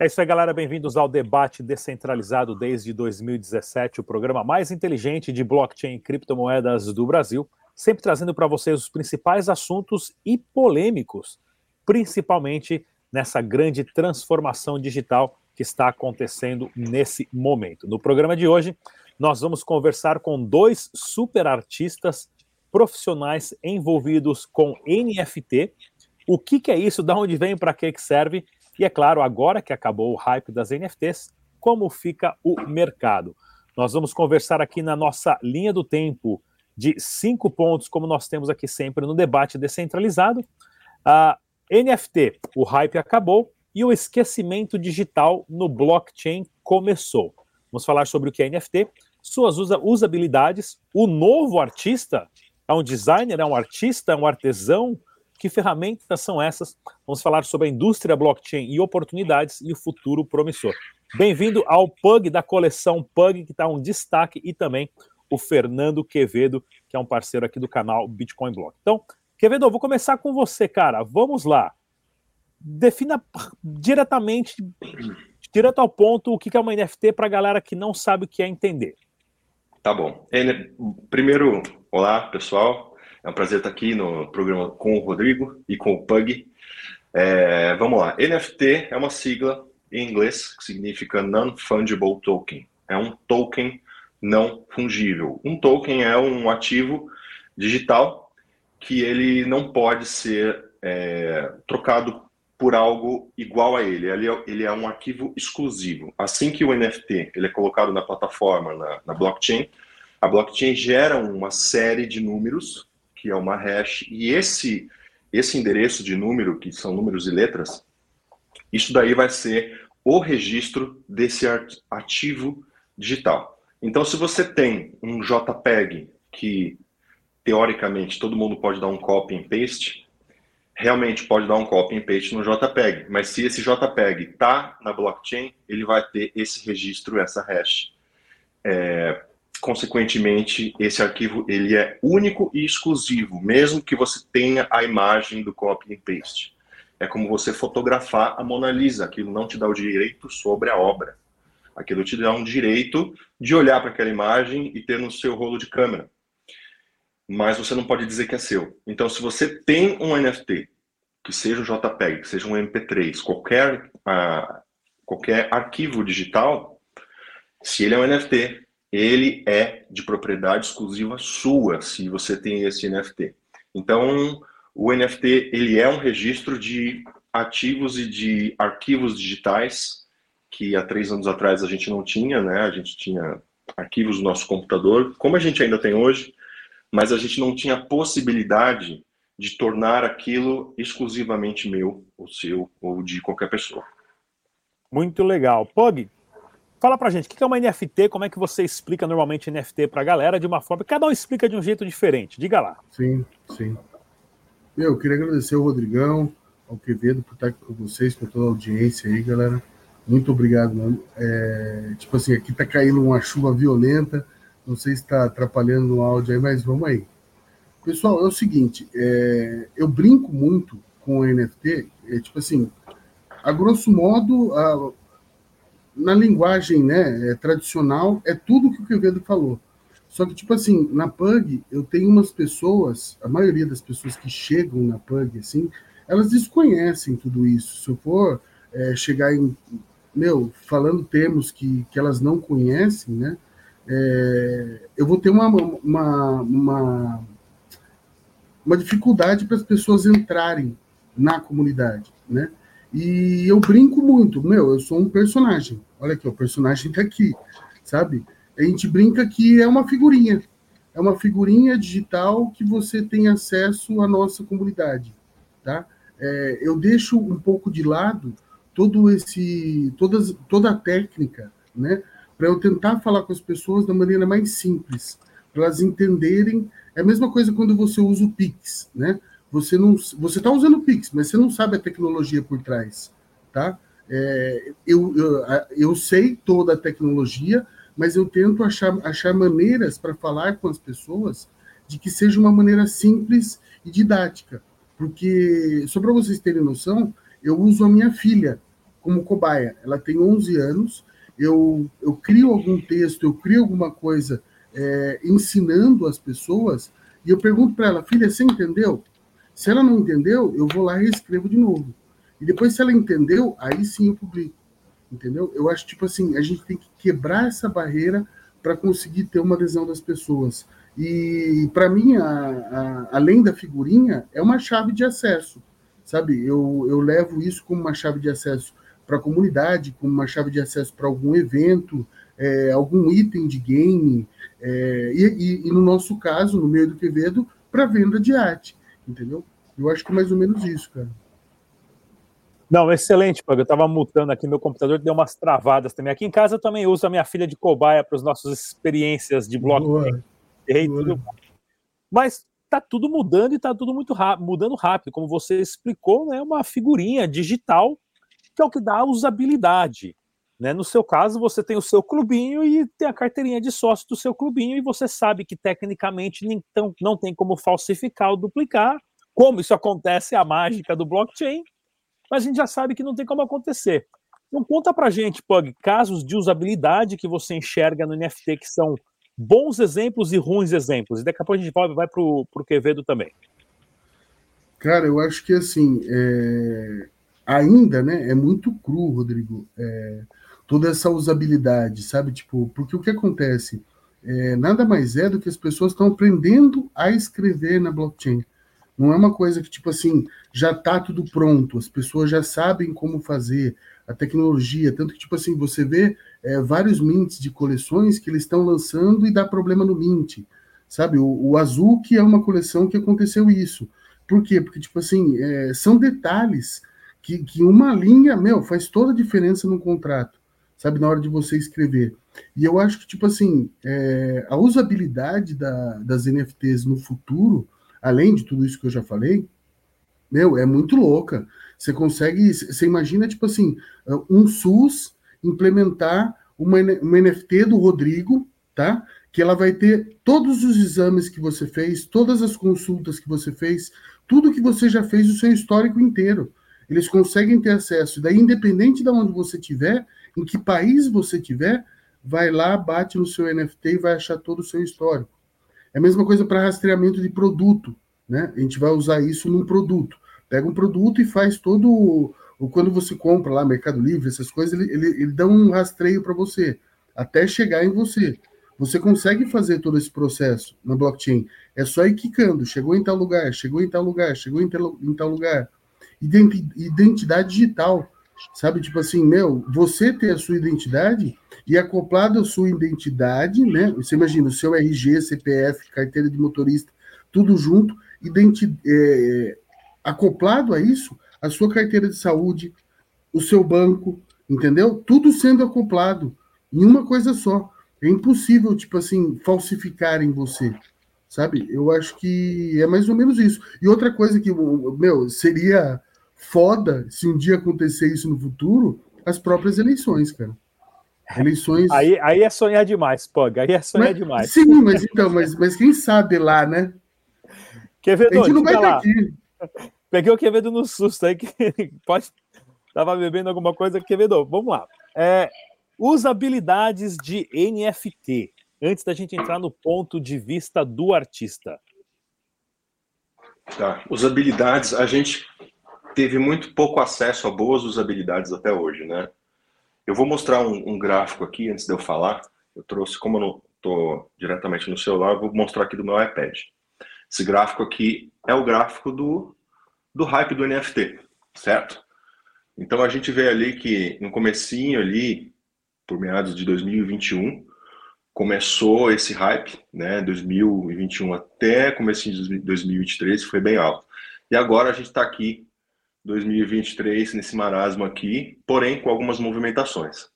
É isso aí, galera. Bem-vindos ao debate descentralizado desde 2017, o programa mais inteligente de blockchain e criptomoedas do Brasil, sempre trazendo para vocês os principais assuntos e polêmicos, principalmente nessa grande transformação digital que está acontecendo nesse momento. No programa de hoje, nós vamos conversar com dois super artistas profissionais envolvidos com NFT. O que, que é isso? Da onde vem? Para que, que serve? E é claro, agora que acabou o hype das NFTs, como fica o mercado? Nós vamos conversar aqui na nossa linha do tempo de cinco pontos, como nós temos aqui sempre no debate descentralizado. A NFT, o hype acabou e o esquecimento digital no blockchain começou. Vamos falar sobre o que é NFT, suas usabilidades, o novo artista, é um designer, é um artista, é um artesão, que ferramentas são essas? Vamos falar sobre a indústria blockchain e oportunidades e o futuro promissor. Bem-vindo ao Pug da coleção Pug, que está um destaque, e também o Fernando Quevedo, que é um parceiro aqui do canal Bitcoin Block. Então, Quevedo, eu vou começar com você, cara. Vamos lá. Defina diretamente, direto ao ponto, o que é uma NFT para a galera que não sabe o que é entender. Tá bom. Primeiro, olá, pessoal. É um prazer estar aqui no programa com o Rodrigo e com o Pug. É, vamos lá. NFT é uma sigla em inglês que significa Non-Fungible Token. É um token não fungível. Um token é um ativo digital que ele não pode ser é, trocado por algo igual a ele. Ele é, ele é, um arquivo exclusivo. Assim que o NFT ele é colocado na plataforma, na, na blockchain, a blockchain gera uma série de números que é uma hash, e esse, esse endereço de número, que são números e letras, isso daí vai ser o registro desse ativo digital. Então, se você tem um JPEG que, teoricamente, todo mundo pode dar um copy and paste, realmente pode dar um copy and paste no JPEG, mas se esse JPEG está na blockchain, ele vai ter esse registro, essa hash. É, consequentemente, esse arquivo ele é único e exclusivo, mesmo que você tenha a imagem do copy and paste. É como você fotografar a Mona Lisa, aquilo não te dá o direito sobre a obra. Aquilo te dá um direito de olhar para aquela imagem e ter no seu rolo de câmera. Mas você não pode dizer que é seu. Então, se você tem um NFT, que seja um JPEG, que seja um MP3, qualquer, uh, qualquer arquivo digital, se ele é um NFT, ele é de propriedade exclusiva sua, se você tem esse NFT. Então, o NFT ele é um registro de ativos e de arquivos digitais que há três anos atrás a gente não tinha, né? A gente tinha arquivos no nosso computador, como a gente ainda tem hoje, mas a gente não tinha possibilidade de tornar aquilo exclusivamente meu, ou seu, ou de qualquer pessoa. Muito legal. Pog, Fala pra gente, o que é uma NFT? Como é que você explica normalmente NFT pra galera de uma forma? Cada um explica de um jeito diferente. Diga lá. Sim, sim. Eu queria agradecer ao Rodrigão, ao Quevedo por estar aqui com vocês, com toda a audiência aí, galera. Muito obrigado, mano. É, tipo assim, aqui tá caindo uma chuva violenta. Não sei se está atrapalhando no áudio aí, mas vamos aí. Pessoal, é o seguinte, é, eu brinco muito com o NFT, é, tipo assim, a grosso modo, a, na linguagem né, é, tradicional, é tudo que o Quevedo falou. Só que, tipo assim, na PUG, eu tenho umas pessoas, a maioria das pessoas que chegam na PUG, assim, elas desconhecem tudo isso. Se eu for é, chegar em, meu, falando termos que, que elas não conhecem, né, é, eu vou ter uma, uma, uma, uma dificuldade para as pessoas entrarem na comunidade, né? E eu brinco muito, meu, eu sou um personagem. Olha aqui, o personagem tá aqui, sabe? A gente brinca que é uma figurinha. É uma figurinha digital que você tem acesso à nossa comunidade, tá? É, eu deixo um pouco de lado todo esse, todas, toda a técnica, né? Para eu tentar falar com as pessoas da maneira mais simples, para elas entenderem. É a mesma coisa quando você usa o Pix, né? você não você está usando o Pix, mas você não sabe a tecnologia por trás, tá? É, eu, eu, eu sei toda a tecnologia, mas eu tento achar, achar maneiras para falar com as pessoas de que seja uma maneira simples e didática. Porque, só para vocês terem noção, eu uso a minha filha como cobaia. Ela tem 11 anos, eu, eu crio algum texto, eu crio alguma coisa é, ensinando as pessoas, e eu pergunto para ela, filha, você entendeu? Se ela não entendeu, eu vou lá e escrevo de novo. E depois, se ela entendeu, aí sim eu publico. Entendeu? Eu acho, tipo assim, a gente tem que quebrar essa barreira para conseguir ter uma adesão das pessoas. E, para mim, a, a, além da figurinha, é uma chave de acesso. Sabe? Eu, eu levo isso como uma chave de acesso para a comunidade, como uma chave de acesso para algum evento, é, algum item de game, é, e, e, e, no nosso caso, no meio do Quevedo, para venda de arte, entendeu? Eu acho que é mais ou menos isso, cara. Não, excelente, Pug. Eu estava mutando aqui meu computador, deu umas travadas também. Aqui em casa eu também uso a minha filha de cobaia para as nossas experiências de blockchain. Mas tá tudo mudando e tá tudo muito rápido, mudando rápido. Como você explicou, né, uma figurinha digital que é o que dá usabilidade. Né? No seu caso, você tem o seu clubinho e tem a carteirinha de sócio do seu clubinho, e você sabe que tecnicamente então, não tem como falsificar ou duplicar. Como isso acontece, é a mágica do blockchain, mas a gente já sabe que não tem como acontecer. Então conta pra gente, Pug, casos de usabilidade que você enxerga no NFT que são bons exemplos e ruins exemplos. E daqui a pouco a gente vai, vai pro, pro Quevedo também. Cara, eu acho que assim, é... ainda, né, é muito cru, Rodrigo, é... toda essa usabilidade, sabe? Tipo, porque o que acontece? É... nada mais é do que as pessoas estão aprendendo a escrever na blockchain. Não é uma coisa que, tipo assim, já está tudo pronto, as pessoas já sabem como fazer, a tecnologia, tanto que, tipo assim, você vê é, vários mints de coleções que eles estão lançando e dá problema no mint, sabe? O, o, Azul, que é uma coleção que aconteceu isso. Por quê? Porque, tipo assim, é, são detalhes que, que uma linha, meu, faz toda a diferença no contrato, sabe? Na hora de você escrever. E eu acho que, tipo assim, é, a usabilidade da, das NFTs no futuro além de tudo isso que eu já falei, meu, é muito louca. Você consegue, você imagina, tipo assim, um SUS implementar uma, uma NFT do Rodrigo, tá? Que ela vai ter todos os exames que você fez, todas as consultas que você fez, tudo que você já fez, o seu histórico inteiro. Eles conseguem ter acesso. Daí, independente de onde você estiver, em que país você estiver, vai lá, bate no seu NFT e vai achar todo o seu histórico. É a mesma coisa para rastreamento de produto, né? A gente vai usar isso num produto. Pega um produto e faz todo o, quando você compra lá Mercado Livre, essas coisas, ele, ele, ele dá um rastreio para você até chegar em você. Você consegue fazer todo esse processo na blockchain. É só ir quicando. Chegou em tal lugar, chegou em tal lugar, chegou em tal, em tal lugar. Identidade digital. Sabe, tipo assim, meu, você ter a sua identidade e acoplado à sua identidade, né? Você imagina o seu RG, CPF, carteira de motorista, tudo junto, identi é, acoplado a isso, a sua carteira de saúde, o seu banco, entendeu? Tudo sendo acoplado em uma coisa só. É impossível, tipo assim, falsificar em você, sabe? Eu acho que é mais ou menos isso. E outra coisa que, meu, seria foda se um dia acontecer isso no futuro, as próprias eleições, cara. Eleições. Aí, aí é sonhar demais, Pog. Aí é sonhar mas, demais. Sim, mas então, mas, mas quem sabe lá, né? Quevedo, a gente não vai lá. Aqui. Peguei o Quevedo no susto aí, que pode. Tava bebendo alguma coisa. Quevedo, vamos lá. É, usabilidades de NFT. Antes da gente entrar no ponto de vista do artista. Tá. Usabilidades, a gente teve muito pouco acesso a boas usabilidades até hoje, né? Eu vou mostrar um, um gráfico aqui antes de eu falar. Eu trouxe, como eu não estou diretamente no celular, eu vou mostrar aqui do meu iPad. Esse gráfico aqui é o gráfico do, do hype do NFT, certo? Então a gente vê ali que no comecinho ali, por meados de 2021, começou esse hype, né? 2021 até comecinho de 2023 foi bem alto. E agora a gente está aqui 2023 nesse marasmo aqui, porém com algumas movimentações,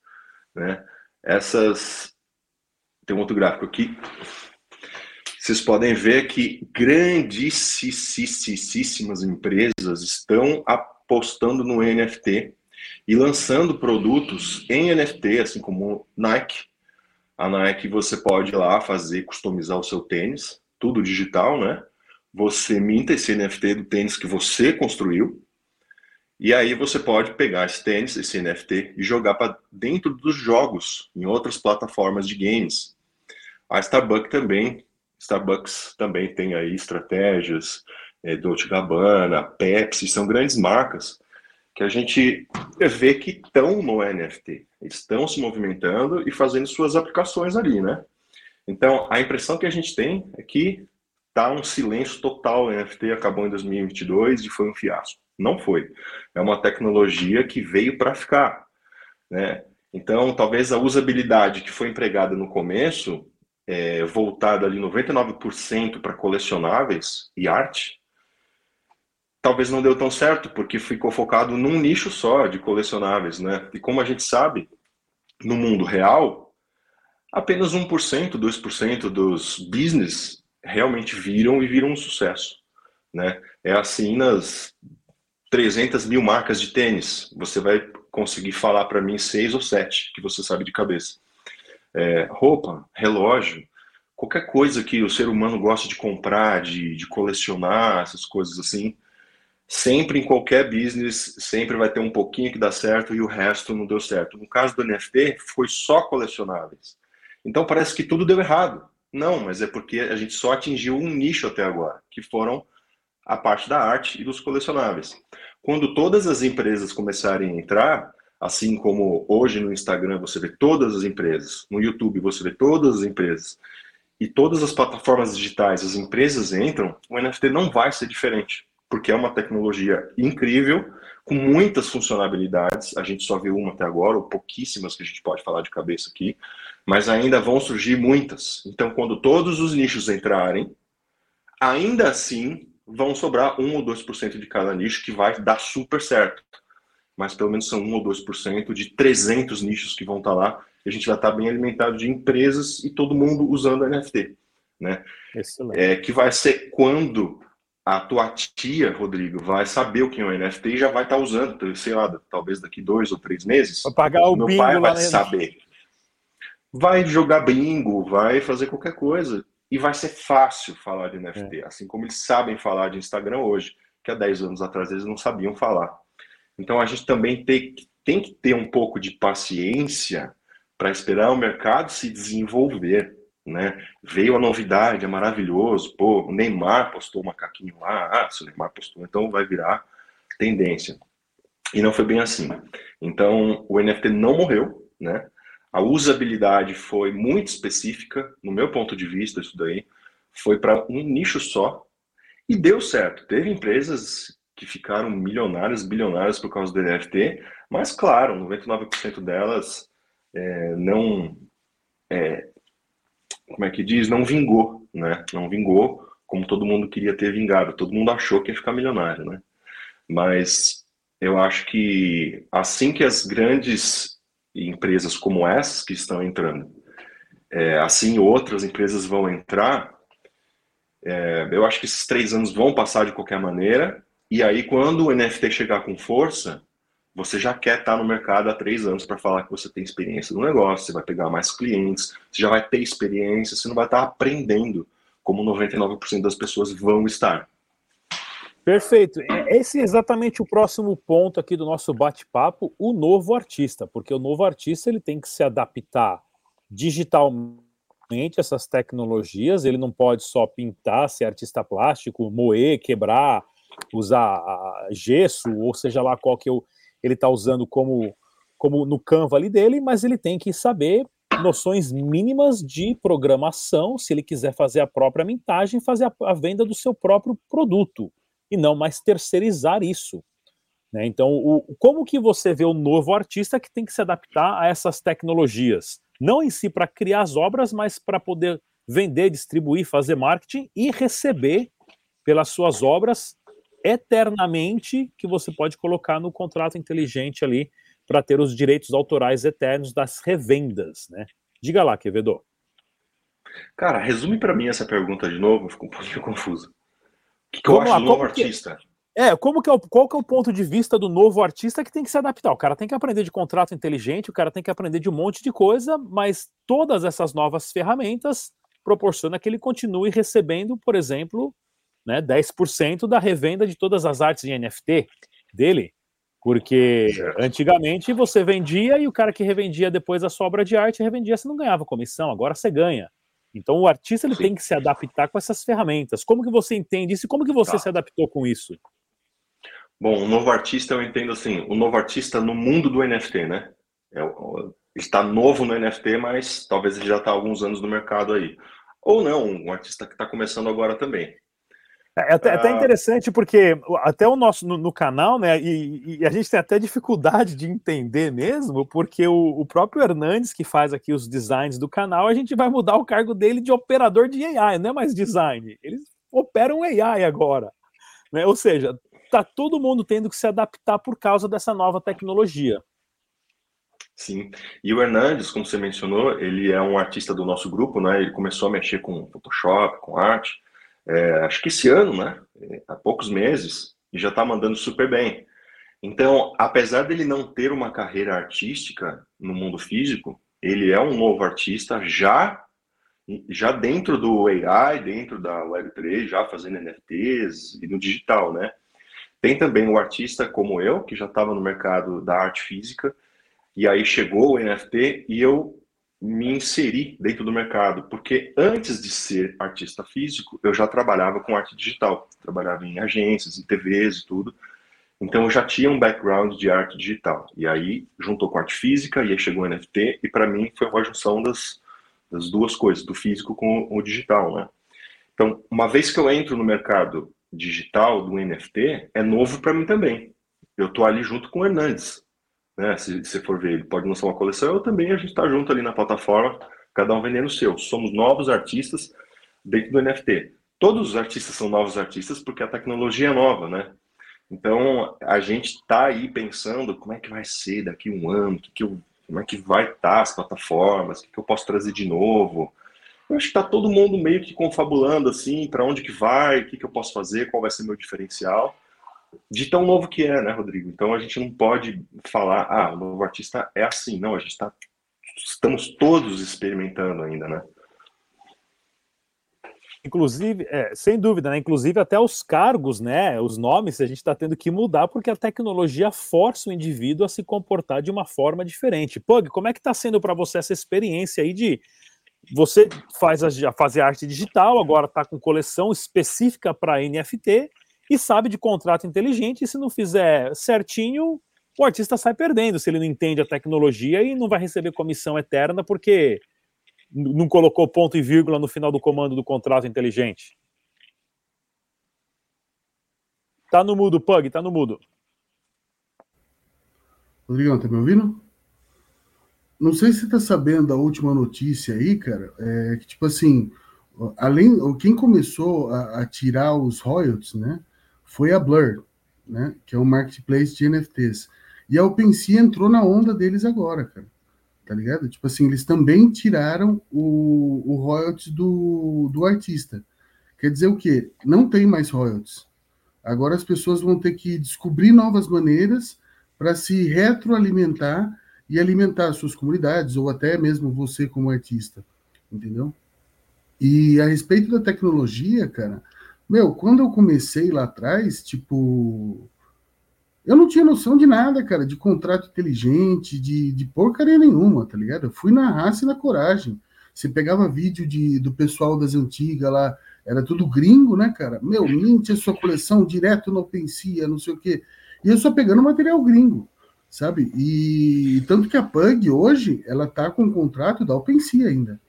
né? Essas tem um outro gráfico aqui. Vocês podem ver que grandíssimas empresas estão apostando no NFT e lançando produtos em NFT, assim como Nike. A Nike você pode ir lá fazer, customizar o seu tênis, tudo digital, né? Você minta esse NFT do tênis que você construiu E aí você pode pegar esse tênis, esse NFT, e jogar para dentro dos jogos, em outras plataformas de games. A Starbucks também, Starbucks também tem aí estratégias, é, Dolce Gabbana, Pepsi, são grandes marcas que a gente vê que estão no NFT, estão se movimentando e fazendo suas aplicações ali, né? Então, a impressão que a gente tem é que tá um silêncio total. O NFT acabou em 2022 e foi um fiasco. Não foi. É uma tecnologia que veio para ficar, né? Então, talvez a usabilidade que foi empregada no começo, é, voltada ali 99% para colecionáveis e arte, talvez não deu tão certo, porque ficou focado num nicho só de colecionáveis, né? E como a gente sabe, no mundo real, apenas 1%, 2% dos business realmente viram e viram um sucesso, né? É assim nas 300 mil marcas de tênis, você vai conseguir falar para mim seis ou sete que você sabe de cabeça. É, roupa, relógio, qualquer coisa que o ser humano gosta de comprar, de, de colecionar, essas coisas assim, sempre em qualquer business, sempre vai ter um pouquinho que dá certo e o resto não deu certo. No caso do NFT, foi só colecionáveis. Então parece que tudo deu errado. Não, mas é porque a gente só atingiu um nicho até agora, que foram a parte da arte e dos colecionáveis. Quando todas as empresas começarem a entrar, assim como hoje no Instagram você vê todas as empresas, no YouTube você vê todas as empresas, e todas as plataformas digitais, as empresas entram, o NFT não vai ser diferente, porque é uma tecnologia incrível, com muitas funcionalidades, a gente só viu uma até agora, ou pouquíssimas que a gente pode falar de cabeça aqui, mas ainda vão surgir muitas. Então, quando todos os nichos entrarem, ainda assim vão sobrar 1 ou 2% de cada nicho que vai dar super certo. Mas pelo menos são 1 ou 2% de 300 nichos que vão estar lá. E a gente vai estar bem alimentado de empresas e todo mundo usando NFT. Né? É, que vai ser quando a tua tia, Rodrigo, vai saber o que é um NFT e já vai estar usando, sei lá, talvez daqui dois ou três meses. Vai pagar o meu bingo pai vai saber. Vai jogar bingo, vai fazer qualquer coisa. E vai ser fácil falar de NFT, é. assim como eles sabem falar de Instagram hoje, que há 10 anos atrás eles não sabiam falar. Então a gente também tem, tem que ter um pouco de paciência para esperar o mercado se desenvolver. Né? Veio a novidade, é maravilhoso. Pô, o Neymar postou um macaquinho lá. Ah, se o Neymar postou, então vai virar tendência. E não foi bem assim. Então o NFT não morreu, né? A usabilidade foi muito específica, no meu ponto de vista, isso daí. Foi para um nicho só e deu certo. Teve empresas que ficaram milionárias, bilionárias por causa do NFT, mas, claro, 99% delas é, não. É, como é que diz? Não vingou, né? Não vingou como todo mundo queria ter vingado. Todo mundo achou que ia ficar milionário, né? Mas eu acho que assim que as grandes empresas como essas que estão entrando, é, assim outras empresas vão entrar, é, eu acho que esses três anos vão passar de qualquer maneira, e aí quando o NFT chegar com força, você já quer estar no mercado há três anos para falar que você tem experiência no negócio, você vai pegar mais clientes, você já vai ter experiência, você não vai estar aprendendo como 99% das pessoas vão estar. Perfeito. É, esse é exatamente o próximo ponto aqui do nosso bate-papo, o novo artista, porque o novo artista ele tem que se adaptar digitalmente a essas tecnologias, ele não pode só pintar, ser artista plástico, moer, quebrar, usar gesso, ou seja lá qual que ele está usando como, como no Canva ali dele, mas ele tem que saber noções mínimas de programação, se ele quiser fazer a própria mintagem, fazer a, a venda do seu próprio produto e não mais terceirizar isso. Né? Então, o, como que você vê o novo artista que tem que se adaptar a essas tecnologias? Não em si para criar as obras, mas para poder vender, distribuir, fazer marketing e receber pelas suas obras eternamente, que você pode colocar no contrato inteligente ali para ter os direitos autorais eternos das revendas, né? Diga lá, Quevedo. Cara, resume para mim essa pergunta de novo, fico um pouquinho confuso que, que eu acho do novo artista? É, como que é o, qual que é o ponto de vista do novo artista que tem que se adaptar? O cara tem que aprender de contrato inteligente, o cara tem que aprender de um monte de coisa, mas todas essas novas ferramentas proporcionam que ele continue recebendo, por exemplo, né, 10% da revenda de todas as artes de NFT dele. Porque antigamente você vendia e o cara que revendia depois a sua obra de arte revendia, você não ganhava comissão, agora você ganha. Então o artista ele tem que se adaptar com essas ferramentas. Como que você entende isso e como que você tá. se adaptou com isso? Bom, o novo artista eu entendo assim, o novo artista no mundo do NFT, né? É, está novo no NFT, mas talvez ele já está há alguns anos no mercado aí. Ou não, um artista que está começando agora também. É, é até, ah. até, interessante porque até o nosso no, no canal, né? E, e, a gente tem até dificuldade de entender mesmo, porque o, o, próprio Hernandes, que faz aqui os designs do canal, a gente vai mudar o cargo dele de operador de AI, não é mais design. Eles operam AI agora. Né? Ou seja, tá todo mundo tendo que se adaptar por causa dessa nova tecnologia. Sim. E o Hernandes, como você mencionou, ele é um artista do nosso grupo, né? Ele começou a mexer com Photoshop, com arte é, acho que esse ano, né? Há poucos meses, e já está mandando super bem. Então, apesar dele não ter uma carreira artística no mundo físico, ele é um novo artista já já dentro do AI, dentro da Web3, já fazendo NFTs e no digital, né? Tem também o artista como eu, que já estava no mercado da arte física, e aí chegou o NFT e eu me inseri dentro do mercado, porque antes de ser artista físico, eu já trabalhava com arte digital, trabalhava em agências, em TVs e tudo. Então eu já tinha um background de arte digital. E aí juntou com arte física e aí chegou o NFT e para mim foi uma junção das, das duas coisas, do físico com o digital, né? Então, uma vez que eu entro no mercado digital do NFT, é novo para mim também. Eu tô ali junto com o Hernandes né? Se você for ver, ele pode lançar uma coleção, eu também, a gente está junto ali na plataforma, cada um vendendo o seu. Somos novos artistas dentro do NFT. Todos os artistas são novos artistas porque a tecnologia é nova, né? Então, a gente está aí pensando como é que vai ser daqui a um ano, que que eu, como é que vai estar tá as plataformas, o que, que eu posso trazer de novo. Eu acho que está todo mundo meio que confabulando assim, para onde que vai, o que, que eu posso fazer, qual vai ser meu diferencial de tão novo que é, né, Rodrigo? Então a gente não pode falar, ah, o novo artista é assim. Não, a gente está. Estamos todos experimentando ainda, né? Inclusive, é, sem dúvida, né? Inclusive até os cargos, né? Os nomes a gente está tendo que mudar porque a tecnologia força o indivíduo a se comportar de uma forma diferente. Pug, como é que está sendo para você essa experiência aí de você faz a, fazer arte digital, agora está com coleção específica para NFT e sabe de contrato inteligente, e se não fizer certinho, o artista sai perdendo se ele não entende a tecnologia e não vai receber comissão eterna porque não colocou ponto e vírgula no final do comando do contrato inteligente. Tá no mudo, Pug, tá no mudo. Rodrigão, tá me ouvindo? Não sei se você tá sabendo da última notícia aí, cara, é que, tipo assim, além, quem começou a, a tirar os royalties, né, foi a Blur, né? Que é um marketplace de NFTs. E a OpenSea entrou na onda deles agora, cara. Tá ligado? Tipo assim, eles também tiraram o, o royalties do, do artista. Quer dizer o quê? Não tem mais royalties. Agora as pessoas vão ter que descobrir novas maneiras para se retroalimentar e alimentar suas comunidades, ou até mesmo você como artista. Entendeu? E a respeito da tecnologia, cara, meu, quando eu comecei lá atrás, tipo. Eu não tinha noção de nada, cara, de contrato inteligente, de, de porcaria nenhuma, tá ligado? Eu fui na raça e na coragem. Você pegava vídeo de, do pessoal das antigas lá, era tudo gringo, né, cara? Meu, minte a sua coleção direto no OpenSea, não sei o quê. E eu só pegando material gringo, sabe? E tanto que a Pug hoje, ela tá com um contrato da OpenSea ainda.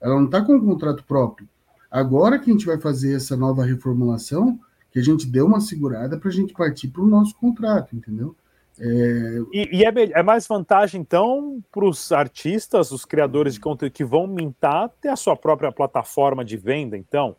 Ela não tá com um contrato próprio. Agora que a gente vai fazer essa nova reformulação, que a gente deu uma segurada para a gente partir para o nosso contrato, entendeu? É... E, e é, é, mais vantagem, então, para os artistas, os criadores de conteúdo que vão mintar, ter a sua própria plataforma de venda, então?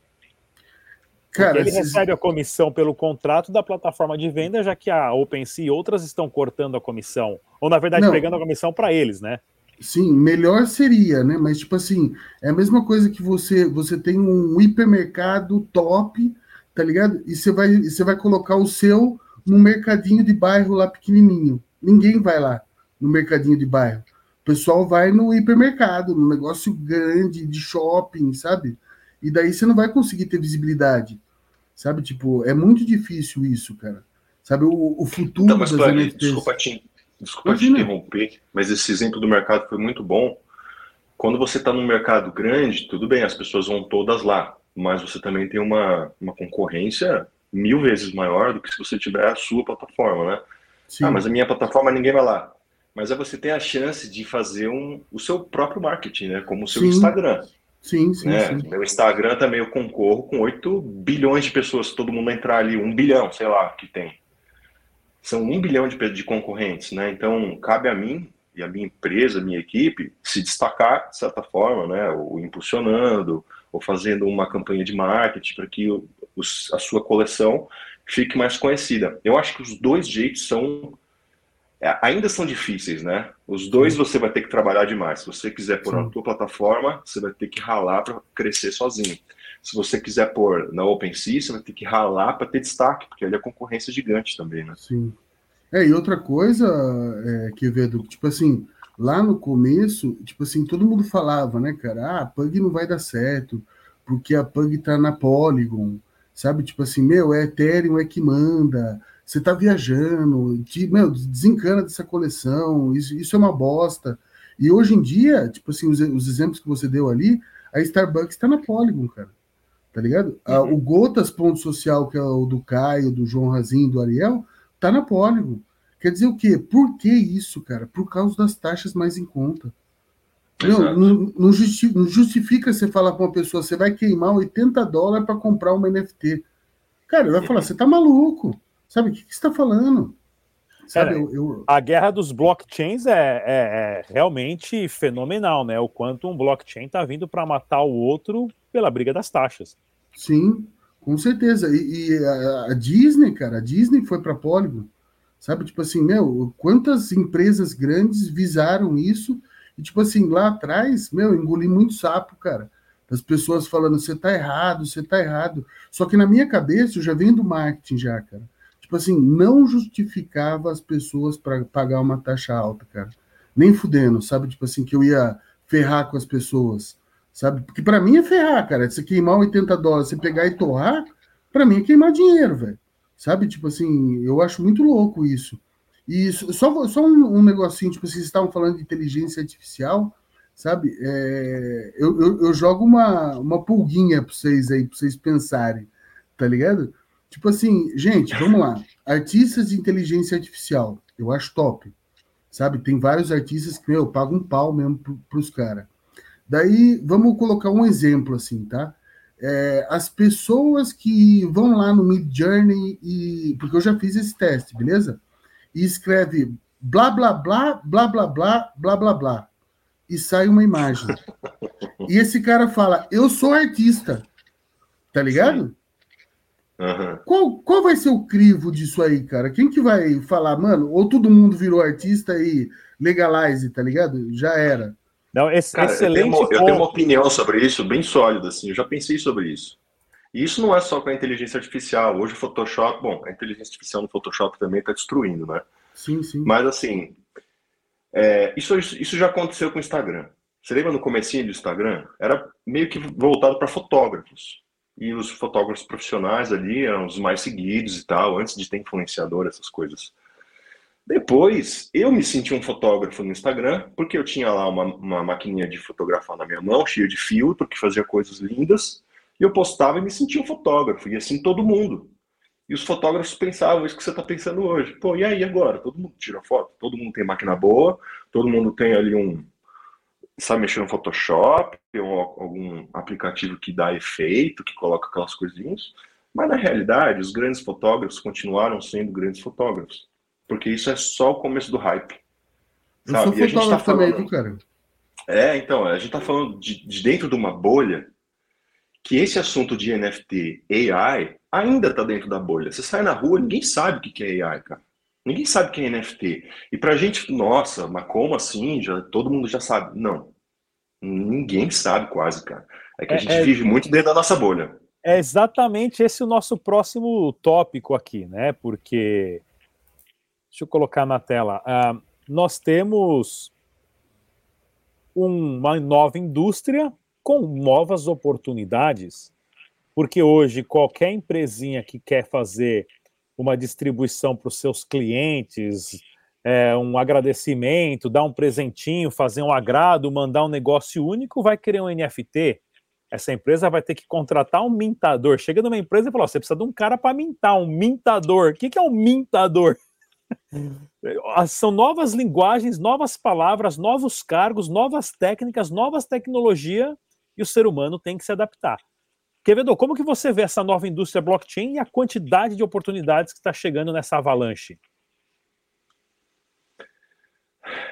Cara, ele esses... recebe a comissão pelo contrato da plataforma de venda, já que a OpenSea e outras estão cortando a comissão. Ou, na verdade, Não. pegando a comissão para eles, né? Sim, melhor seria, né? Mas, tipo assim, é a mesma coisa que você você tem um hipermercado top, tá ligado? E você vai, você vai colocar o seu num mercadinho de bairro lá pequenininho. Ninguém vai lá no mercadinho de bairro. O pessoal vai no hipermercado, no negócio grande de shopping, sabe? E daí você não vai conseguir ter visibilidade, sabe? Tipo, é muito difícil isso, cara Sabe, o, o futuro então, mas, das NFTs. Desculpa te, desculpa te interromper, mas esse exemplo do mercado foi muito bom. Quando você está num mercado grande, tudo bem, as pessoas vão todas lá, mas você também tem uma, uma concorrência mil vezes maior do que se você tiver a sua plataforma, né? Sim. Ah, mas a minha plataforma ninguém vai lá. Mas é você ter a chance de fazer um, o seu próprio marketing, né? Como o seu sim. Instagram. Sim, sim, né? sim. Meu Instagram também eu concorro com 8 bilhões de pessoas, se todo mundo entrar ali, um bilhão, sei lá, que tem. São um bilhão de, de concorrentes, né? Então, cabe a mim e a minha empresa, a minha equipe, se destacar de certa forma, né? Ou impulsionando, ou fazendo uma campanha de marketing para que o, os, a sua coleção fique mais conhecida. Eu acho que os dois jeitos são é, ainda são difíceis, né? Os dois você vai ter que trabalhar demais. Se você quiser pôr na tua plataforma, você vai ter que ralar para crescer sozinho. Se você quiser pôr na OpenSea, você vai ter que ralar para ter destaque, porque ali é concorrência gigante também, né? Sim. É, e outra coisa, é, que vedo, tipo assim, lá no começo, tipo assim, todo mundo falava, né, cara, ah, a Pug não vai dar certo, porque a Pug tá na Polygon, sabe? Tipo assim, meu, é Ethereum é que manda, você tá viajando, meu, desencana dessa coleção, isso, isso é uma bosta. E hoje em dia, tipo assim, os, os exemplos que você deu ali, a Starbucks está na Polygon, cara. Tá ligado? Uhum. o Gotas Ponto Social, que é o do Caio, do João Razinho, do Ariel, tá na Polygon. Quer dizer o quê? Por que isso, cara? Por causa das taxas mais em conta. Não, não, não, justifica você falar com uma pessoa, você vai queimar 80 dólares para comprar uma NFT. Cara, ele vai falar, você tá maluco. Sabe, o que, que você está falando? Sabe, eu, eu... A guerra dos blockchains é, é, é, realmente fenomenal, né? O quanto um blockchain está vindo para matar o outro pela briga das taxas. Sim, com certeza. E, e a, a, Disney, cara, a Disney foi para Polygon. Sabe, tipo assim, meu, quantas empresas grandes visaram isso? E, tipo assim, lá atrás, meu, engoli muito sapo, cara. Das pessoas falando, você tá errado, você tá errado. Só que na minha cabeça, eu já venho do marketing já, cara tipo assim, não justificava as pessoas para pagar uma taxa alta, cara. Nem fudendo, sabe? Tipo assim, que eu ia ferrar com as pessoas, sabe? Porque para mim é ferrar, cara. Você queimar 80 dólares, você pegar e torrar, para mim é queimar dinheiro, velho. Sabe? Tipo assim, eu acho muito louco isso. E só, só um, um negocinho, tipo, vocês estavam falando de inteligência artificial, sabe? É, eu, eu, eu, jogo uma, uma pulguinha para vocês aí, para vocês pensarem, tá ligado? Tipo assim, gente, vamos lá. Artistas de inteligência artificial, eu acho top. Sabe? Tem vários artistas que, meu, pagam um pau mesmo para os caras. Daí, vamos colocar um exemplo assim, tá? É, as pessoas que vão lá no Mid Journey e. Porque eu já fiz esse teste, beleza? E escreve blá blá blá, blá blá blá, blá blá blá. E sai uma imagem. E esse cara fala: Eu sou artista. Tá ligado? Sim. Uhum. Qual, qual vai ser o crivo disso aí, cara? Quem que vai falar, mano? Ou todo mundo virou artista e legalize, tá ligado? Já era. Não, esse, cara, excelente eu tenho, uma, eu tenho, uma, opinião sobre isso bem sólida, assim. Eu já pensei sobre isso. E isso não é só com a inteligência artificial. Hoje o Photoshop, bom, a inteligência artificial no Photoshop também está destruindo, né? Sim, sim. Mas assim, é, isso, isso já aconteceu com o Instagram. Você lembra no comecinho do Instagram? Era meio que voltado para fotógrafos e os fotógrafos profissionais ali eram os mais seguidos e tal, antes de ter influenciador, essas coisas. Depois, eu me senti um fotógrafo no Instagram, porque eu tinha lá uma, uma maquininha de fotografar na minha mão, cheia de filtro, que fazia coisas lindas, e eu postava e me sentia um fotógrafo, e assim todo mundo. E os fotógrafos pensavam isso que você está pensando hoje. Pô, e aí agora? Todo mundo tira foto, todo mundo tem máquina boa, todo mundo tem ali um, sabe mexer no Photoshop, ou algum aplicativo que dá efeito, que coloca aquelas coisinhas. Mas na realidade, os grandes fotógrafos continuaram sendo grandes fotógrafos. Porque isso é só o começo do hype. Eu sabe? sou fotógrafo tá falando... também, cara? É, então, a gente está falando de, de, dentro de uma bolha que esse assunto de NFT, AI, ainda está dentro da bolha. Você sai na rua, ninguém sabe o que é AI, cara. Ninguém sabe quem é NFT. E pra gente, nossa, mas como assim? Já, todo mundo já sabe. Não. Ninguém sabe quase, cara. É que a é, gente é, vive muito dentro da nossa bolha. É exatamente esse o nosso próximo tópico aqui, né? Porque. Deixa eu colocar na tela. Uh, nós temos uma nova indústria com novas oportunidades, porque hoje qualquer empresinha que quer fazer uma distribuição para os seus clientes, é, um agradecimento, dar um presentinho, fazer um agrado, mandar um negócio único, vai querer um NFT. Essa empresa vai ter que contratar um mintador. Chega numa empresa e fala: você precisa de um cara para mintar, um mintador. O que, que é um mintador? São novas linguagens, novas palavras, novos cargos, novas técnicas, novas tecnologias e o ser humano tem que se adaptar. Quevedo, como que você vê essa nova indústria blockchain e a quantidade de oportunidades que está chegando nessa avalanche?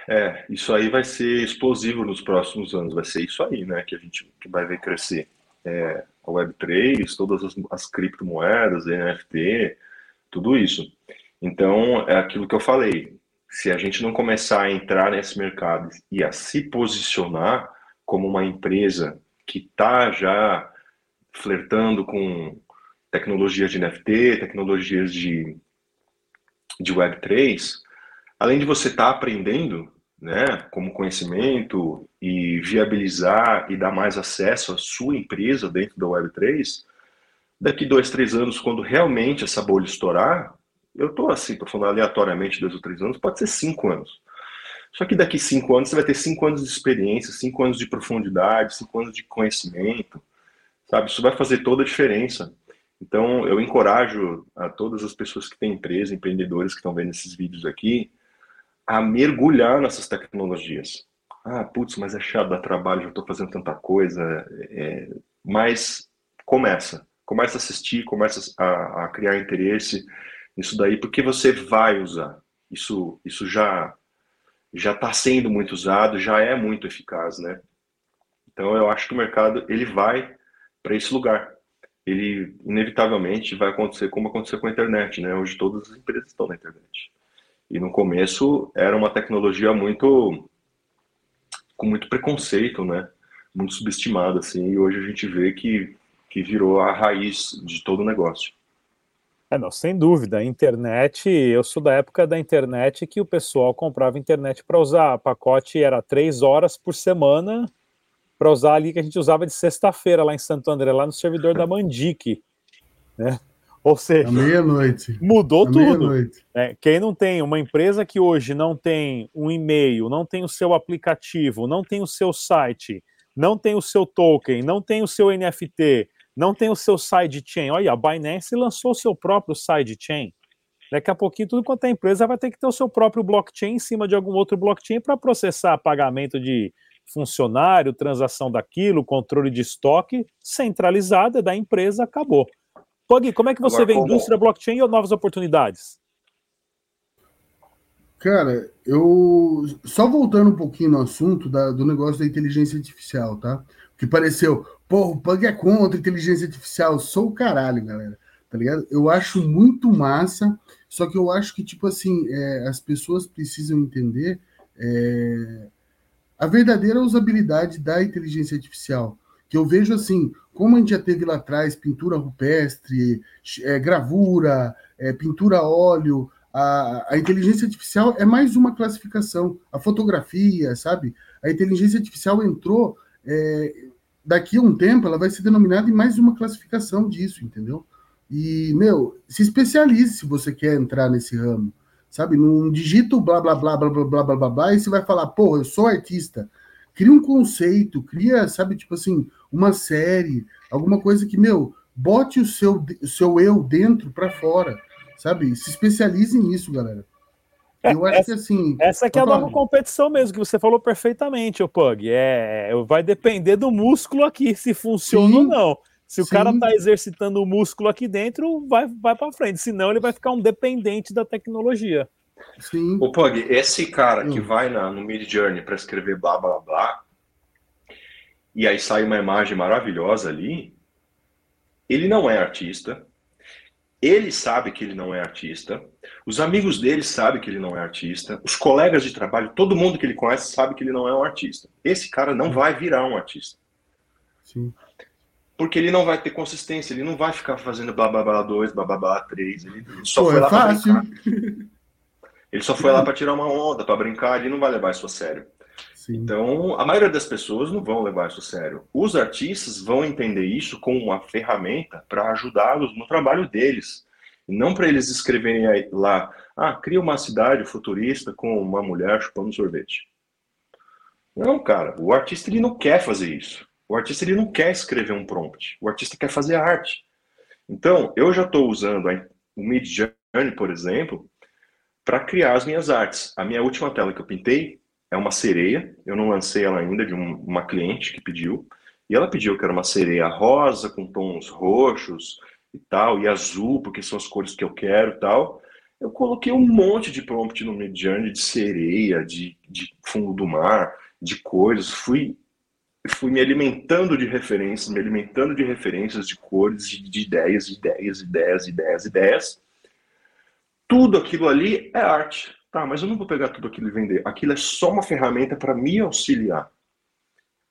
É, isso aí vai ser explosivo nos próximos anos, vai ser isso aí, né, que a gente que vai ver crescer. É, a Web3, todas as, as criptomoedas, NFT, tudo isso. Então, é aquilo que eu falei. Se a gente não começar a entrar nesse mercado e a se posicionar como uma empresa que está já flertando com tecnologias de NFT, tecnologias de, de Web3, além de você estar tá aprendendo, né, como conhecimento e viabilizar e dar mais acesso à sua empresa dentro da Web3, daqui dois, três anos, quando realmente essa bolha estourar, eu estou assim, estou falando aleatoriamente dois ou três anos, pode ser cinco anos. Só que daqui cinco anos você vai ter cinco anos de experiência, cinco anos de profundidade, cinco anos de conhecimento, sabe? Isso vai fazer toda a diferença. Então, eu encorajo a todas as pessoas que têm empresa, empreendedores que estão vendo esses vídeos aqui, a mergulhar nessas tecnologias. Ah, putz, mas é chato, dá trabalho, já estou fazendo tanta coisa. É... mas começa. Começa a assistir, começa a, a criar interesse isso daí, porque você vai usar. Isso, isso já já está sendo muito usado, já é muito eficaz, né? Então eu acho que o mercado ele vai para esse lugar. Ele inevitavelmente vai acontecer como aconteceu com a internet, né? Hoje todas as empresas estão na internet. E no começo era uma tecnologia muito com muito preconceito, né? Muito subestimada assim, e hoje a gente vê que que virou a raiz de todo o negócio. É, não, sem dúvida. Internet, eu sou da época da internet que o pessoal comprava internet para usar. O pacote era três horas por semana para usar ali que a gente usava de sexta-feira lá em Santo André, lá no servidor da Mandic. Né? Ou seja, meia-noite. Mudou tudo. Meia-noite. É, quem não tem uma empresa que hoje não tem um e-mail, não tem o seu aplicativo, não tem o seu site, não tem o seu token, não tem o seu NFT, não tem o seu sidechain. Olha, a Binance lançou o seu próprio sidechain. Daqui a pouquinho, tudo quanto é empresa vai ter que ter o seu próprio blockchain em cima de algum outro blockchain para processar pagamento de funcionário, transação daquilo, controle de estoque, centralizada da empresa, acabou. Pog, como é que você Agora, vê como... indústria blockchain ou novas oportunidades? Cara, eu só voltando um pouquinho no assunto da, do negócio da inteligência artificial, tá? Que pareceu, Pô, o Pug é contra inteligência artificial. Sou o caralho, galera. Tá ligado? Eu acho muito massa, só que eu acho que, tipo assim, é, as pessoas precisam entender é, a verdadeira usabilidade da inteligência artificial. Que eu vejo assim, como a gente já teve lá atrás pintura rupestre, é, gravura, é, pintura a óleo, a, a, inteligência artificial é mais uma classificação. A fotografia, sabe? A inteligência artificial entrou é, daqui a um tempo ela vai ser denominada em mais uma classificação disso, entendeu? E, meu, se especialize se você quer entrar nesse ramo, sabe? Não digita o blá blá blá blá blá blá blá blá e você vai falar, pô, eu sou artista. Cria um conceito, cria, sabe, tipo assim, uma série, alguma coisa que, meu, bote o seu, o seu eu dentro para fora, sabe? Se especialize nisso, galera. É, eu acho essa, que assim. Essa que é a nova competição mesmo, que você falou perfeitamente, o Pug. É, vai depender do músculo aqui, se funciona sim, ou não. Se o sim. cara tá exercitando o músculo aqui dentro, vai, vai para frente. Senão, ele vai ficar um dependente da tecnologia. Sim. O Pug, esse cara que vai na, no Mid Journey para escrever blá blá blá, e aí sai uma imagem maravilhosa ali, ele não é artista, ele sabe que ele não é artista, os amigos dele sabem que ele não é artista, os colegas de trabalho, todo mundo que ele conhece sabe que ele não é um artista. Esse cara não vai virar um artista. Sim. Porque ele não vai ter consistência, ele não vai ficar fazendo blá blá blá 2, blá blá blá 3. Ele só Pô, foi é lá pra brincar. Ele só foi lá para tirar uma onda, para brincar, ele não vai levar isso a sério. Sim. Então, a maioria das pessoas não vão levar isso a sério. Os artistas vão entender isso como uma ferramenta para ajudá-los no trabalho deles. E não para eles escreverem lá, ah, cria uma cidade futurista com uma mulher chupando sorvete. Não, cara, o artista ele não quer fazer isso. O artista ele não quer escrever um prompt. O artista quer fazer arte. Então, eu já estou usando o Mid Journey, por exemplo, para criar as minhas artes. A minha última tela que eu pintei é uma sereia. Eu não lancei ela ainda de um, uma cliente que pediu. E ela pediu que era uma sereia rosa com tons roxos e tal, e azul, porque são as cores que eu quero e tal. Eu coloquei um monte de prompt no Midjourney de sereia, de, de fundo do mar, de cores. Fui fui me alimentando de referências, me alimentando de referências, de cores, de, de ideias, ideias, ideias, ideias, ideias. Tudo aquilo ali é arte. Tá, mas eu não vou pegar tudo aquilo e vender. Aquilo é só uma ferramenta para me auxiliar.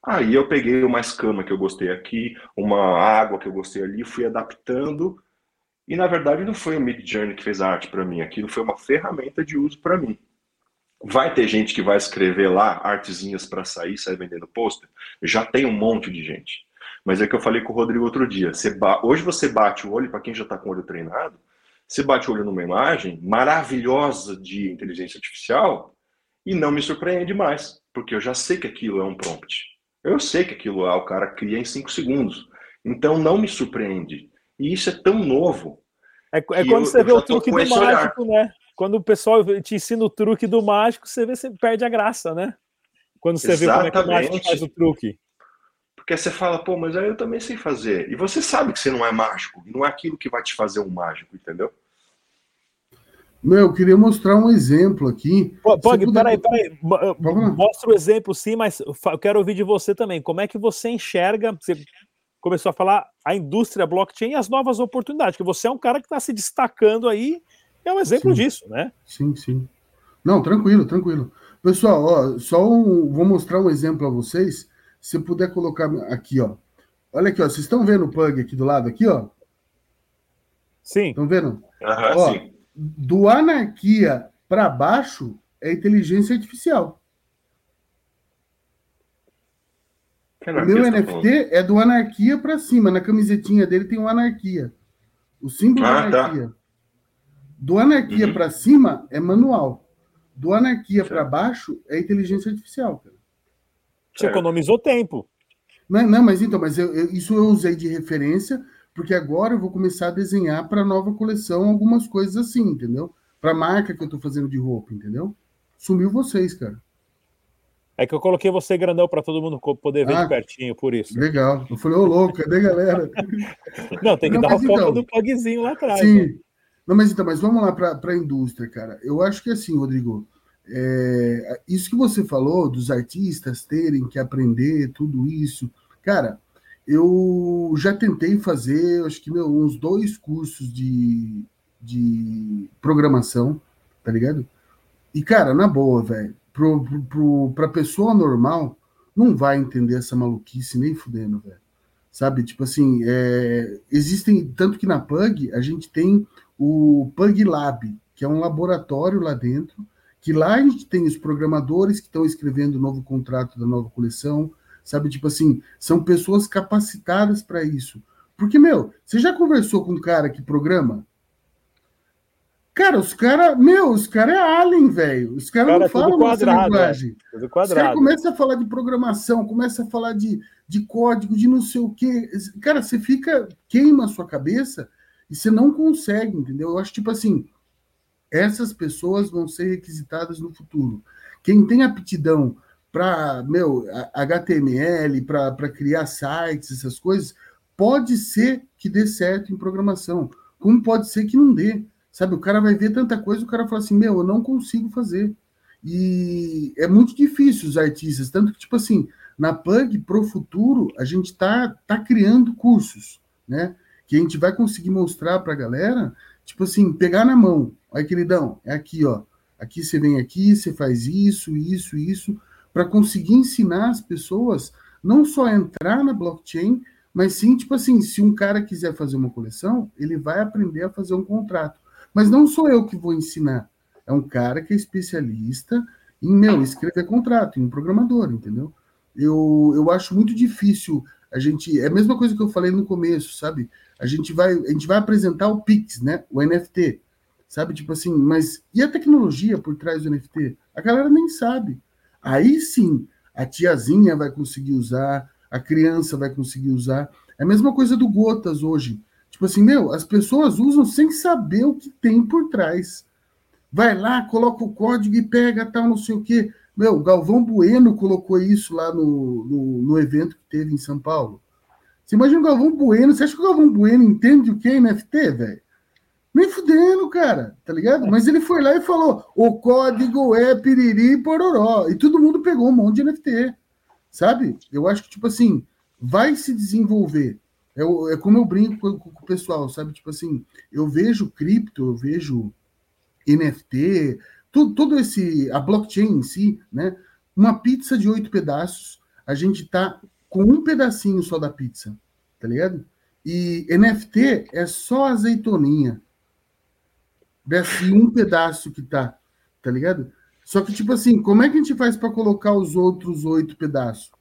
Aí eu peguei uma escama que eu gostei aqui, uma água que eu gostei ali, fui adaptando. E na verdade não foi o Mid Journey que fez a arte para mim, aquilo foi uma ferramenta de uso para mim. Vai ter gente que vai escrever lá artezinhas para sair, sair vendendo pôster? Já tem um monte de gente. Mas é que eu falei com o Rodrigo outro dia. Você Hoje você bate o olho, para quem já está com o olho treinado, você bate o olho numa imagem maravilhosa de inteligência artificial e não me surpreende mais, porque eu já sei que aquilo é um prompt. Eu sei que aquilo lá o cara cria em cinco segundos. Então não me surpreende. E isso é tão novo. É, é quando eu, você vê o truque do mágico, olhar. né? Quando o pessoal te ensina o truque do mágico, você vê, você perde a graça, né? Quando você Exatamente. vê como é que o mágico faz o truque. Porque você fala, pô, mas aí eu também sei fazer. E você sabe que você não é mágico. Não é aquilo que vai te fazer um mágico, entendeu? Meu, eu queria mostrar um exemplo aqui. Pog, puder... peraí, peraí. Mostra o exemplo, sim, mas eu quero ouvir de você também. Como é que você enxerga? Você começou a falar a indústria blockchain e as novas oportunidades, que você é um cara que está se destacando aí, é um exemplo sim. disso, né? Sim, sim. Não, tranquilo, tranquilo. Pessoal, ó, só um, vou mostrar um exemplo a vocês. Se puder colocar aqui, ó. Olha aqui, ó. Vocês estão vendo o Pug aqui do lado, aqui, ó? Sim. Estão vendo? Aham, ó, sim do anarquia para baixo é inteligência artificial. O meu tá NFT falando? é do anarquia para cima. Na camisetinha dele tem um anarquia. O símbolo ah, da anarquia. Tá. Do anarquia uhum. para cima é manual. Do anarquia para baixo é inteligência artificial. Cara. Você economizou tempo. Não, não mas então, mas eu, eu, isso eu usei de referência porque agora eu vou começar a desenhar para a nova coleção algumas coisas assim, entendeu? Para a marca que eu estou fazendo de roupa, entendeu? Sumiu vocês, cara. É que eu coloquei você grandão para todo mundo poder ver ah, de pertinho, por isso. Legal. Eu falei, ô louco, cadê galera? Não, tem que Não, dar o foco então, do pugzinho lá atrás. Sim. Né? Não, mas então, mas vamos lá para a indústria, cara. Eu acho que assim, Rodrigo, é, isso que você falou dos artistas terem que aprender tudo isso, cara, eu já tentei fazer, acho que meu, uns dois cursos de, de programação, tá ligado? E, cara, na boa, velho, pra pessoa normal, não vai entender essa maluquice nem fudendo, velho. Sabe? Tipo assim, é, existem. Tanto que na Pug a gente tem o Pug Lab, que é um laboratório lá dentro, que lá a gente tem os programadores que estão escrevendo o novo contrato da nova coleção, sabe? Tipo assim, são pessoas capacitadas para isso. Porque, meu, você já conversou com um cara que programa? Cara, os caras, meu, os caras é alien, velho. Os caras cara, não falam nossa linguagem. É. Os caras começam a falar de programação, começam a falar de, de código, de não sei o quê. Cara, você fica, queima a sua cabeça e você não consegue, entendeu? Eu acho tipo assim, essas pessoas vão ser requisitadas no futuro. Quem tem aptidão para meu HTML, para criar sites, essas coisas, pode ser que dê certo em programação, como pode ser que não dê. Sabe, o cara vai ver tanta coisa, o cara fala assim, meu, eu não consigo fazer. E é muito difícil os artistas, tanto que, tipo assim, na Pug, pro futuro, a gente tá, tá criando cursos, né? Que a gente vai conseguir mostrar pra galera, tipo assim, pegar na mão. Olha, queridão, é aqui, ó. Aqui você vem aqui, você faz isso, isso, isso para conseguir ensinar as pessoas não só a entrar na blockchain, mas sim, tipo assim, se um cara quiser fazer uma coleção, ele vai aprender a fazer um contrato. Mas não sou eu que vou ensinar. É um cara que é especialista em, meu, escrever contrato, em um programador, entendeu? Eu, eu acho muito difícil a gente. É a mesma coisa que eu falei no começo, sabe? A gente vai, a gente vai apresentar o Pix, né? O NFT. Sabe? Tipo assim, mas e a tecnologia por trás do NFT? A galera nem sabe. Aí sim, a tiazinha vai conseguir usar, a criança vai conseguir usar. É a mesma coisa do Gotas hoje. Tipo assim, meu, as pessoas usam sem saber o que tem por trás. Vai lá, coloca o código e pega tal, não sei o quê. Meu, Galvão Bueno colocou isso lá no, no, no evento que teve em São Paulo. Você imagina o Galvão Bueno, você acha que o Galvão Bueno entende o que é NFT, velho? Nem fudendo, cara, tá ligado? Mas ele foi lá e falou: o código é piriri pororó. E todo mundo pegou um monte de NFT, sabe? Eu acho que, tipo assim, vai se desenvolver. É, é como eu brinco com, com, o pessoal, sabe? Tipo assim, eu vejo cripto, eu vejo NFT, tudo, todo esse, a blockchain em si, né? Uma pizza de oito pedaços, a gente tá com um pedacinho só da pizza, tá ligado? E NFT é só azeitoninha. Desse um pedaço que tá, tá ligado? Só que, tipo assim, como é que a gente faz para colocar os outros oito pedaços?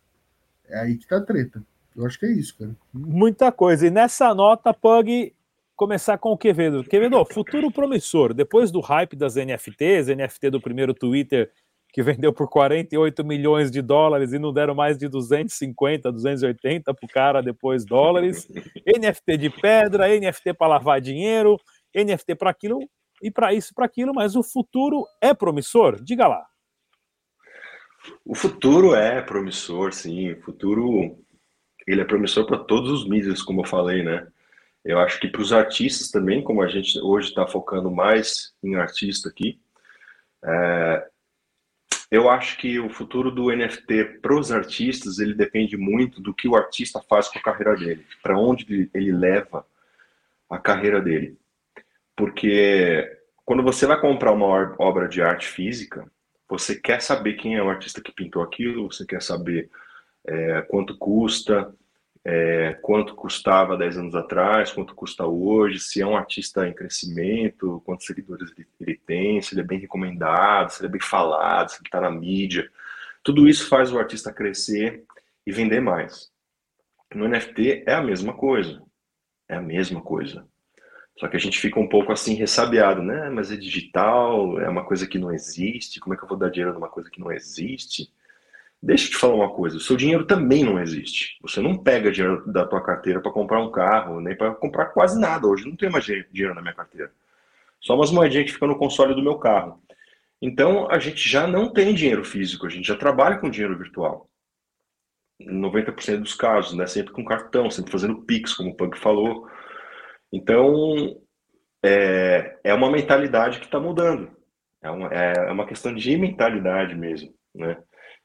É aí que tá a treta. Eu acho que é isso, cara. Muita coisa. E nessa nota, Pug, começar com o Quevedo. Quevedo, futuro promissor. Depois do hype das NFTs, NFT do primeiro Twitter que vendeu por 48 milhões de dólares e não deram mais de 250, 280 para o cara depois dólares. NFT de pedra, NFT para lavar dinheiro, NFT para aquilo e para isso para aquilo, mas o futuro é promissor? Diga lá. O futuro é promissor, sim. O futuro ele é promissor para todos os mídias, como eu falei, né? Eu acho que para os artistas também, como a gente hoje está focando mais em artista aqui, é, eu acho que o futuro do NFT para os artistas ele depende muito do que o artista faz com a carreira dele, para onde ele leva a carreira dele. Porque quando você vai comprar uma obra de arte física, você quer saber quem é o artista que pintou aquilo, você quer saber é, quanto custa, é, quanto custava 10 anos atrás, quanto custa hoje, se é um artista em crescimento, quantos seguidores ele, ele tem, se ele é bem recomendado, se ele é bem falado, se ele está na mídia. Tudo isso faz o artista crescer e vender mais. No NFT é a mesma coisa. É a mesma coisa. Só que a gente fica um pouco assim ressabiado, né? Mas é digital, é uma coisa que não existe. Como é que eu vou dar dinheiro numa coisa que não existe? Deixa eu te falar uma coisa, o seu dinheiro também não existe. Você não pega dinheiro da tua carteira para comprar um carro, nem para comprar quase nada. Hoje não tem mais dinheiro na minha carteira. Só umas moedinhas que ficam no console do meu carro. Então a gente já não tem dinheiro físico, a gente já trabalha com dinheiro virtual. 90% dos casos, né? Sempre com cartão, sempre fazendo Pix, como o Punk falou. Então é, é uma mentalidade que está mudando. É uma, é uma questão de mentalidade mesmo, né?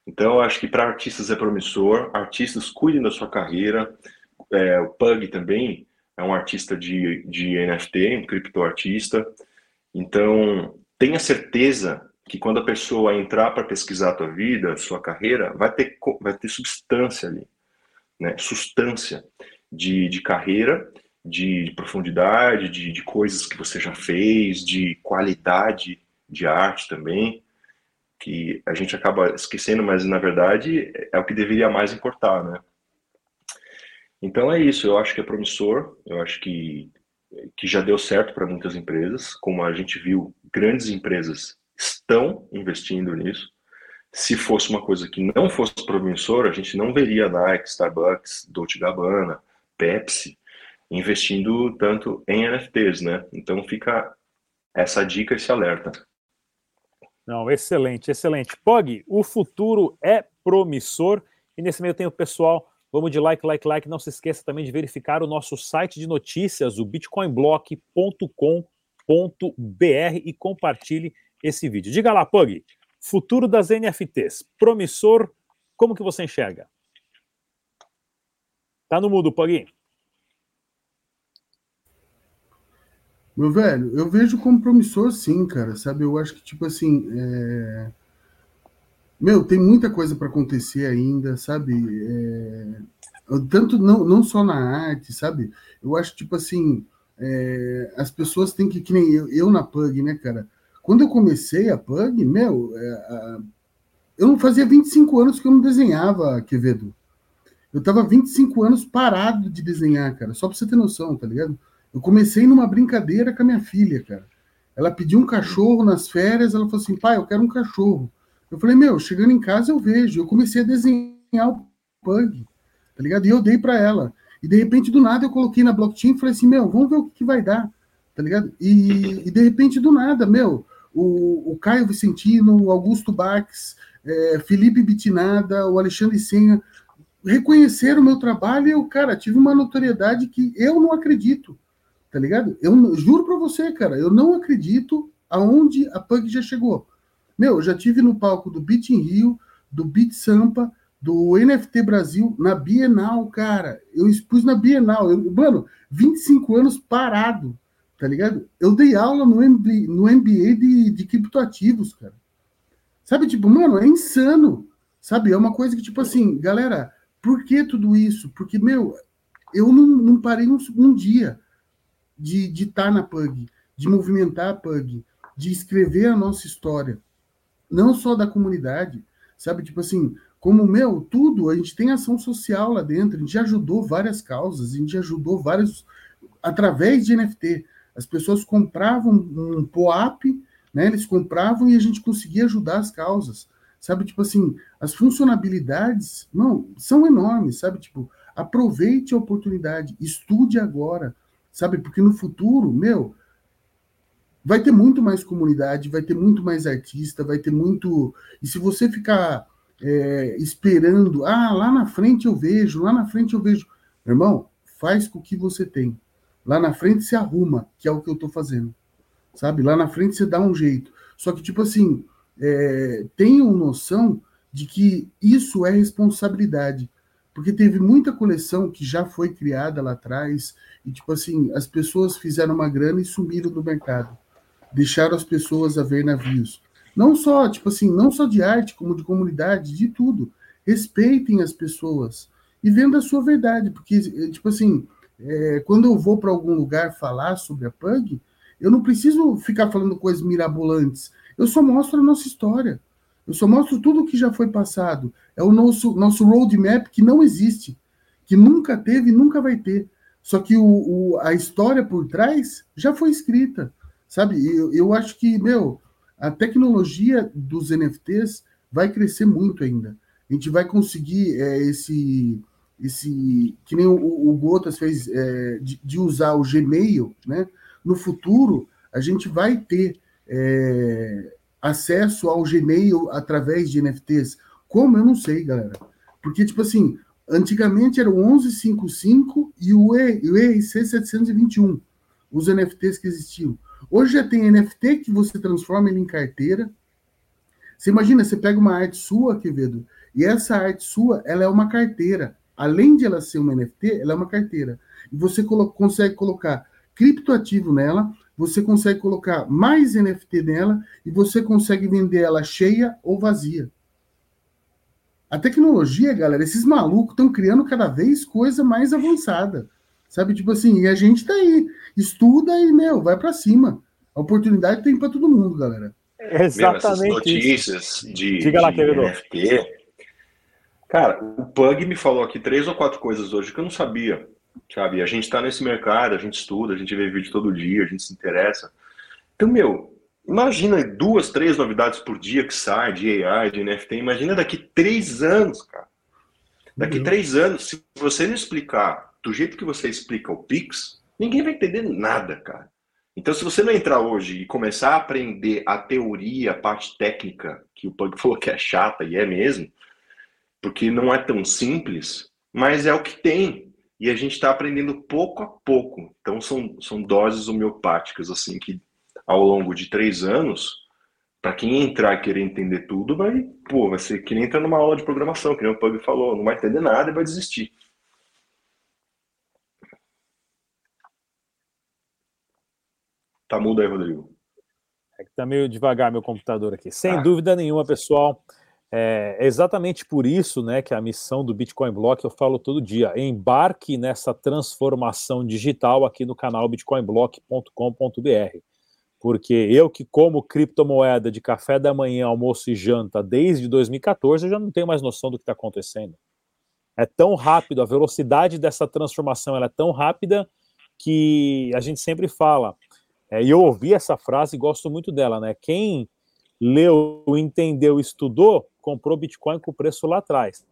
Então, eu acho que para artistas é promissor, artistas cuidem da sua carreira. É, o Pug também é um artista de, de NFT, um criptoartista. Então, tenha certeza que quando a pessoa entrar para pesquisar a tua vida, a sua carreira, vai ter, vai ter substância ali, né? Substância de, de carreira, de profundidade, de, de coisas que você já fez, de qualidade de arte também que a gente acaba esquecendo, mas na verdade é o que deveria mais importar, né? Então é isso, eu acho que é promissor, eu acho que, que já deu certo para muitas empresas, como a gente viu, grandes empresas estão investindo nisso. Se fosse uma coisa que não fosse promissora, a gente não veria Nike, Starbucks, Dolce Gabbana, Pepsi investindo tanto em NFTs, né? Então fica essa dica, esse alerta. Não, excelente, excelente. Pog, o futuro é promissor. E nesse meio tempo, pessoal, vamos de like, like, like. Não se esqueça também de verificar o nosso site de notícias, o bitcoinblock.com.br e compartilhe esse vídeo. Diga lá, Pug, futuro das NFTs, promissor, como que você enxerga? Tá no mudo, Pug. Meu velho, eu vejo como promissor sim, cara, sabe? Eu acho que, tipo assim, é... meu, tem muita coisa para acontecer ainda, sabe? É... Tanto não, não só na arte, sabe? Eu acho, tipo assim, é... as pessoas têm que, que nem eu, eu na Pug, né, cara? Quando eu comecei a Pug, meu, é... eu não fazia 25 anos que eu não desenhava, Quevedo. Eu tava 25 anos parado de desenhar, cara, só pra você ter noção, tá ligado? Eu comecei numa brincadeira com a minha filha, cara. Ela pediu um cachorro nas férias, ela falou assim, pai, eu quero um cachorro. Eu falei, meu, chegando em casa eu vejo. Eu comecei a desenhar o Pug, tá ligado? E eu dei para ela. E de repente, do nada, eu coloquei na blockchain e falei assim, meu, vamos ver o que, que vai dar, tá ligado? E, e, de repente, do nada, meu, o, o Caio Vicentino, o Augusto Bax, é, Felipe Bitinada, o Alexandre Senha, reconheceram o meu trabalho e eu, cara, tive uma notoriedade que eu não acredito, tá ligado? Eu juro para você, cara, eu não acredito aonde a Pug já chegou. Meu, eu já tive no palco do Beat in Rio, do Beat Sampa, do NFT Brasil, na Bienal, cara. Eu expus na Bienal. Eu, mano, 25 anos parado, tá ligado? Eu dei aula no, MB, no MBA de, de criptoativos, cara. Sabe, tipo, mano, é insano. Sabe, é uma coisa que, tipo assim, galera, por que tudo isso? Porque, meu, eu não, não parei um, um dia de estar tá na PUG, de movimentar a PUG, de escrever a nossa história, não só da comunidade, sabe? Tipo assim, como, meu, tudo, a gente tem ação social lá dentro, a gente ajudou várias causas, a gente ajudou vários, através de NFT. As pessoas compravam um POAP, né? Eles compravam e a gente conseguia ajudar as causas. Sabe, tipo assim, as funcionalidades, não, são enormes, sabe? Tipo, aproveite a oportunidade, estude agora, sabe? Porque no futuro, meu, vai ter muito mais comunidade, vai ter muito mais artista, vai ter muito. E se você ficar é, esperando, ah, lá na frente eu vejo, lá na frente eu vejo. Irmão, faz com o que você tem. Lá na frente se arruma, que é o que eu estou fazendo. Sabe? Lá na frente você dá um jeito. Só que, tipo assim, é, tenham noção de que isso é responsabilidade. Porque teve muita coleção que já foi criada lá atrás, e tipo assim, as pessoas fizeram uma grana e sumiram do mercado. Deixaram as pessoas a ver navios. Não só, tipo assim, não só de arte, como de comunidade, de tudo. Respeitem as pessoas e venda a sua verdade, porque, tipo assim, é, quando eu vou para algum lugar falar sobre a Pug, eu não preciso ficar falando coisas mirabolantes. Eu só mostro a nossa história. Eu só mostro tudo o que já foi passado. É o nosso, nosso roadmap que não existe, que nunca teve e nunca vai ter. Só que o, o, a história por trás já foi escrita, sabe? Eu, eu acho que, meu, a tecnologia dos NFTs vai crescer muito ainda. A gente vai conseguir é, esse, esse, que nem o, o Gotas fez, é, de, de, usar o Gmail, né? No futuro, a gente vai ter é, acesso ao Gmail através de NFTs? Como? Eu não sei, galera. Porque, tipo assim, antigamente era o 1155 e o, e, o ERC 721, os NFTs que existiam. Hoje já tem NFT que você transforma ele em carteira. Você imagina, você pega uma arte sua, Quevedo, e essa arte sua, ela é uma carteira. Além de ela ser uma NFT, ela é uma carteira. E você colo consegue colocar criptoativo nela, você consegue colocar mais NFT nela e você consegue vender ela cheia ou vazia. A tecnologia, galera, esses malucos estão criando cada vez coisa mais avançada. Sabe, tipo assim, e a gente tá aí, estuda e, meu, vai para cima. A oportunidade tem para todo mundo, galera. Exatamente. Meu, notícias isso. de, Diga lá, de NFT. Cara, o Pug me falou aqui três ou quatro coisas hoje que eu não sabia. Sabe? A gente está nesse mercado, a gente estuda, a gente vê vídeo todo dia, a gente se interessa. Então, meu, imagina duas, três novidades por dia que sai de AI, de NFT. Imagina daqui três anos, cara. Daqui uhum. três anos, se você não explicar do jeito que você explica o Pix, ninguém vai entender nada, cara. Então, se você não entrar hoje e começar a aprender a teoria, a parte técnica, que o Pug falou que é chata, e é mesmo, porque não é tão simples, mas é o que tem e a gente está aprendendo pouco a pouco. Então são, são doses homeopáticas assim que ao longo de três anos, para quem entrar e querer entender tudo, vai, pô, vai ser que nem entrar numa aula de programação, que nem o Pug falou, não vai entender nada e vai desistir. Tá mudo aí, Rodrigo. É que tá meio devagar meu computador aqui. Sem ah. dúvida nenhuma, pessoal. É exatamente por isso né, que a missão do Bitcoin Block eu falo todo dia: embarque nessa transformação digital aqui no canal bitcoinblock.com.br. Porque eu que como criptomoeda de café da manhã, almoço e janta desde 2014, eu já não tenho mais noção do que está acontecendo. é tão rápido, a velocidade dessa transformação é tão rápida que a gente sempre fala. É, e eu ouvi essa frase e gosto muito dela, né? Quem leu, entendeu, estudou, comprou Bitcoin com o preço lá atrás.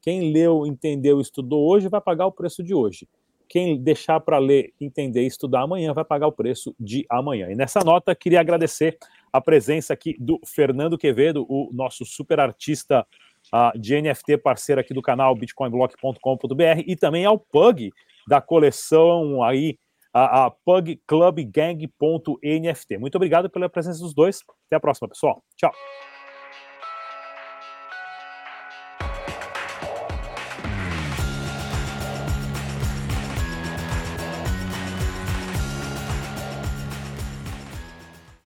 Quem leu, entendeu, estudou hoje vai pagar o preço de hoje. Quem deixar para ler, entender e estudar amanhã vai pagar o preço de amanhã. E nessa nota, queria agradecer a presença aqui do Fernando Quevedo, o nosso super artista uh, de NFT, parceiro aqui do canal bitcoinblock.com.br, e também ao Pug, da coleção aí, a, a pugclubgang.nft. Muito obrigado pela presença dos dois. Até a próxima, pessoal. Tchau.